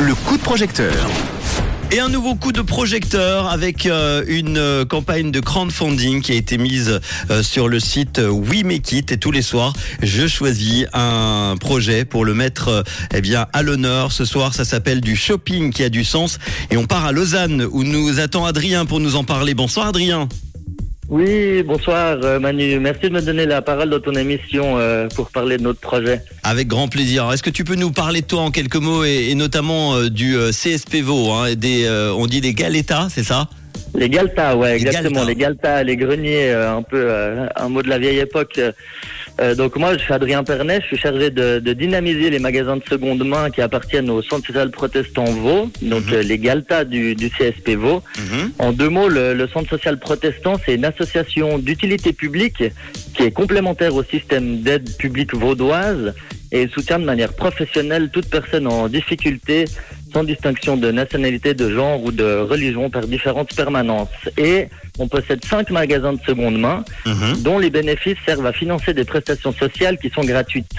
Le coup de projecteur. Et un nouveau coup de projecteur avec euh, une euh, campagne de crowdfunding qui a été mise euh, sur le site We Make It. Et tous les soirs, je choisis un projet pour le mettre eh bien à l'honneur. Ce soir, ça s'appelle du shopping qui a du sens. Et on part à Lausanne où nous attend Adrien pour nous en parler. Bonsoir Adrien. Oui, bonsoir euh, Manu. Merci de me donner la parole dans ton émission euh, pour parler de notre projet. Avec grand plaisir. Est-ce que tu peux nous parler de toi en quelques mots et, et notamment euh, du euh, CSP Vaud, hein, des, on dit des Galetas, c'est ça? Les Galta, ouais, Les exactement. Les Galta, les greniers, un peu un mot de la vieille époque. Euh, donc moi, je suis Adrien Pernet, je suis chargé de, de dynamiser les magasins de seconde main qui appartiennent au Centre social protestant Vaud, donc Mhm. euh, les Galta du, du CSP Vaud. En deux mots, le, le Centre social protestant, c'est une association d'utilité publique qui est complémentaire au système d'aide publique vaudoise et soutient de manière professionnelle toute personne en difficulté sans distinction de nationalité, de genre ou de religion par différentes permanences. Et on possède cinq magasins de seconde main Mhm. dont les bénéfices servent à financer des prestations sociales qui sont gratuites.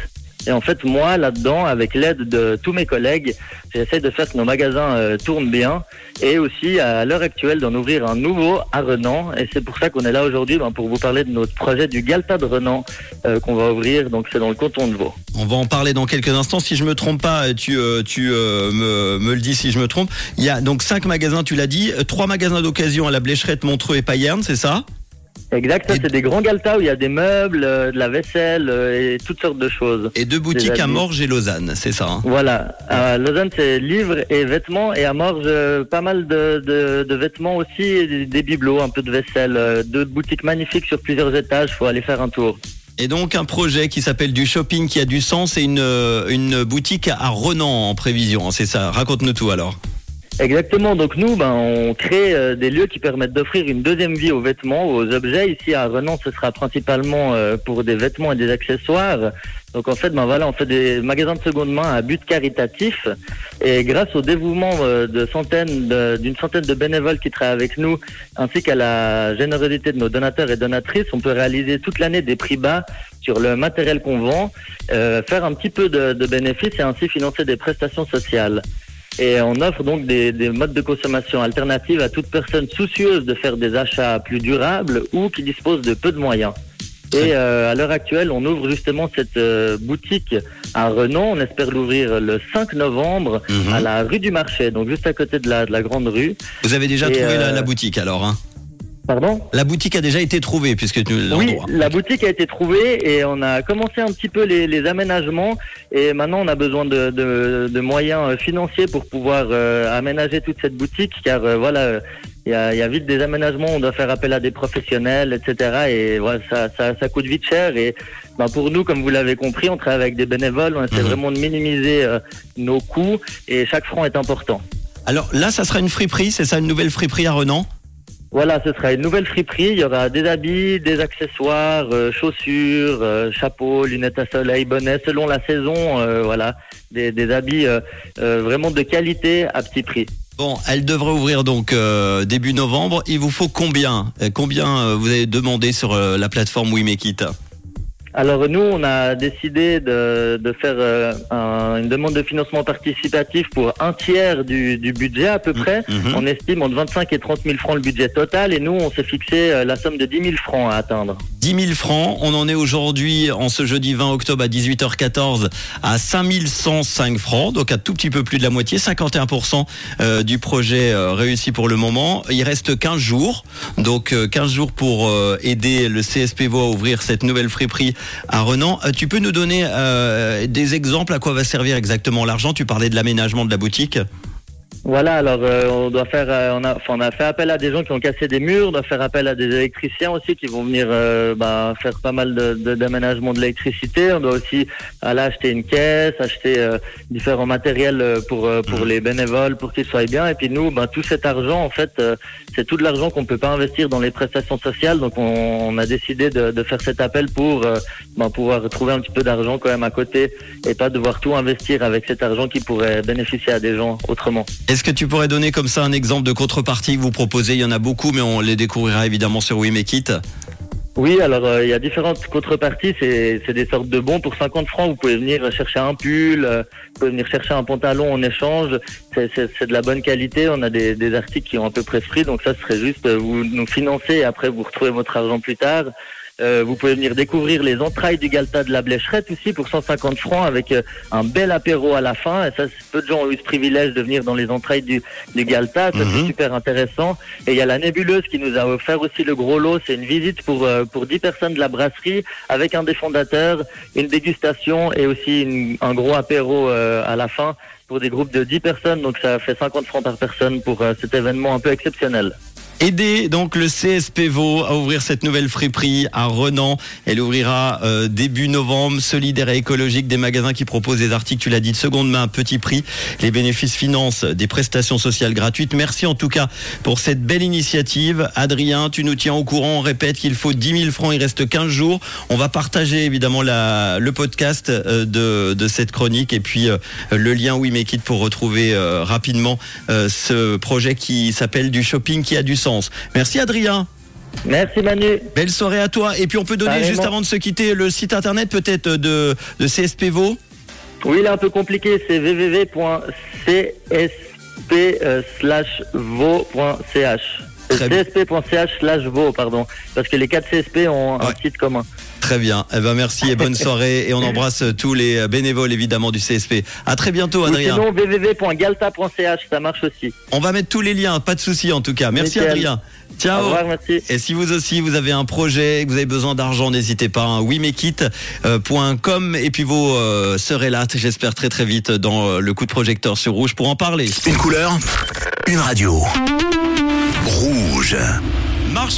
Et en fait, moi, là-dedans, avec l'aide de tous mes collègues, j'essaie de faire que nos magasins euh, tournent bien et aussi, à l'heure actuelle, d'en ouvrir un nouveau à Renan. Et c'est pour ça qu'on est là aujourd'hui ben, pour vous parler de notre projet du Galta de Renan euh, qu'on va ouvrir. Donc, c'est dans le canton de Vaud. On va en parler dans quelques instants. Si je me trompe pas, tu, euh, tu me, me le dis si je me trompe. Il y a donc cinq magasins, tu l'as dit, trois magasins d'occasion à la Blécherette, Montreux et Payerne, c'est ça? Exact, ça, Et- c'est des grands Galta où il y a des meubles, euh, de la vaisselle euh, et toutes sortes de choses. Et deux boutiques à. Morges et Lausanne, c'est ça hein Voilà. À Lausanne, c'est livres et vêtements. Et à Morges, euh, pas mal de, de, de vêtements aussi, et des, des bibelots, un peu de vaisselle. Deux boutiques magnifiques sur plusieurs étages. faut aller faire un tour. Et donc un projet qui s'appelle du shopping qui a du sens et une, une boutique à Renan en prévision, hein, c'est ça Raconte-nous tout alors. Exactement. Donc nous, ben, on crée euh, des lieux qui permettent d'offrir une deuxième vie aux vêtements, aux objets. Ici à Renan, ce sera principalement euh, pour des vêtements et des accessoires. Donc en fait, ben voilà, on fait des magasins de seconde main à but caritatif. Et grâce au dévouement euh, de centaines, d'une centaine de bénévoles qui travaillent avec nous, ainsi qu'à la générosité de nos donateurs et donatrices, on peut réaliser toute l'année des prix bas sur le matériel qu'on vend, euh, faire un petit peu de, de bénéfices et ainsi financer des prestations sociales. Et on offre donc des, des modes de consommation alternatives à toute personne soucieuse de faire des achats plus durables ou qui dispose de peu de moyens. Et euh, à l'heure actuelle, on ouvre justement cette euh, boutique à Renan. On espère l'ouvrir le 5 novembre Mhm. à la rue du Marché, donc juste à côté de la, de la grande rue. Vous avez déjà Et, trouvé la, euh, la boutique alors hein? Pardon La boutique a déjà été trouvée puisque tu Oui, la boutique a été trouvée et on a commencé un petit peu les, les aménagements et maintenant on a besoin de, de, de moyens euh, financiers pour pouvoir euh, aménager toute cette boutique car euh, voilà il y a, il y a vite des aménagements, on doit faire appel à des professionnels, etc. Et voilà, ça, ça, ça coûte vite cher. Et ben, pour nous, comme vous l'avez compris, on travaille avec des bénévoles, on essaie Mhm. vraiment de minimiser euh, nos coûts et chaque franc est important. Alors là, ça sera une friperie, c'est ça une nouvelle friperie à Renan? Voilà, ce sera une nouvelle friperie. Il y aura des habits, des accessoires, euh, chaussures, euh, chapeaux, lunettes à soleil, bonnets, selon la saison. euh, voilà, des, habits vraiment de qualité à petit prix. Bon, elle devrait ouvrir donc début novembre. Il vous faut combien? Combien vous avez demandé sur la plateforme We Make It Alors nous, on a décidé de, de faire euh, un- une demande de financement participatif pour un tiers du, du budget à peu près. Mhm. On estime entre 25 et 30 000 francs le budget total et nous, on s'est fixé euh, la somme de 10 000 francs à atteindre. 10 000 francs. On en est aujourd'hui, en ce jeudi 20 octobre à 18h14, à 5105 francs, donc un tout petit peu plus de la moitié, 51% euh, du projet euh, réussi pour le moment. Il reste 15 jours, donc euh, 15 jours pour aider le CSP Vaud à ouvrir cette nouvelle friperie Renan. Euh, Tu peux nous donner euh, des exemples à quoi va servir exactement l'argent? Tu parlais de l'aménagement de la boutique. Voilà, alors euh, on doit faire, euh, on a, on a fait appel à des gens qui ont cassé des murs, on doit faire appel à des électriciens aussi qui vont venir euh, bah, faire pas mal de, de- d'aménagement de l'électricité. On doit aussi aller acheter une caisse, acheter euh, différents matériels euh, pour euh, pour Mhm. les bénévoles, pour qu'ils soient bien. Et puis nous, bah, tout cet argent, en fait, euh, c'est tout de l'argent qu'on peut pas investir dans les prestations sociales. Donc on, on a décidé de, de faire cet appel pour bah, pouvoir trouver un petit peu d'argent quand même à côté et pas devoir tout investir avec cet argent qui pourrait bénéficier à des gens autrement. Est-ce que tu pourrais donner comme ça un exemple de contrepartie que vous proposez? Il y en a beaucoup, mais on les découvrira évidemment sur We Make It. Oui, alors euh, il y a différentes contreparties. C'est c'est des sortes de bons pour 50 francs. Vous pouvez venir chercher un pull, euh, vous pouvez venir chercher un pantalon en échange. C'est c'est- c'est de la bonne qualité. On a des, des articles qui ont à peu près prix. Donc ça ce serait juste euh, vous nous financer et après vous retrouvez votre argent plus tard. Euh, vous pouvez venir découvrir les entrailles du Galta de la Blécherette aussi pour 150 francs avec euh, un bel apéro à la fin. Et ça, peu de gens ont eu ce privilège de venir dans les entrailles du, du Galta. Ça, Mhm. c'est super intéressant. Et il y a la nébuleuse qui nous a offert aussi le gros lot. C'est une visite pour, euh, pour 10 personnes de la brasserie avec un des fondateurs, une dégustation et aussi une- un gros apéro euh, à la fin pour des groupes de 10 personnes. Donc ça fait 50 francs par personne pour cet événement un peu exceptionnel. Aidez donc le CSP Vaud à ouvrir cette nouvelle friperie à Renan. Elle ouvrira euh, début novembre, solidaire et écologique, des magasins qui proposent des articles, tu l'as dit, de seconde main petit prix. Les bénéfices financent des prestations sociales gratuites. Merci en tout cas pour cette belle initiative. Adrien, tu nous tiens au courant. On répète qu'il faut 10 000 francs, il reste 15 jours. On va partager évidemment la, le podcast euh, de, de cette chronique et puis euh, le lien We Make It pour retrouver rapidement ce projet qui s'appelle du shopping qui a du sens. Merci Adrien. Merci Manu. Belle soirée à toi. Et puis on peut donner Pareillement. juste avant de se quitter le site internet peut-être de, de Vaud. Oui, il est un peu compliqué. C'est www.csp euh, slash vo.ch. Csp.ch slash vo, pardon. Parce que les quatre CSP ont un site commun. Très bien. Eh ben merci et bonne soirée. Et on embrasse tous les bénévoles évidemment du CSP. À très bientôt Ou Adrien. sinon, www.galta.ch, ça marche aussi. On va mettre tous les liens, pas de souci en tout cas. Merci Nickel. Adrien. Au Ciao. revoir, merci. Et si vous aussi vous avez un projet, et que vous avez besoin d'argent, n'hésitez pas. Hein, wimekit.com et puis vous euh, serez là, j'espère très très vite dans euh, le coup de projecteur sur rouge pour en parler. Une couleur, une radio. Rouge. Marche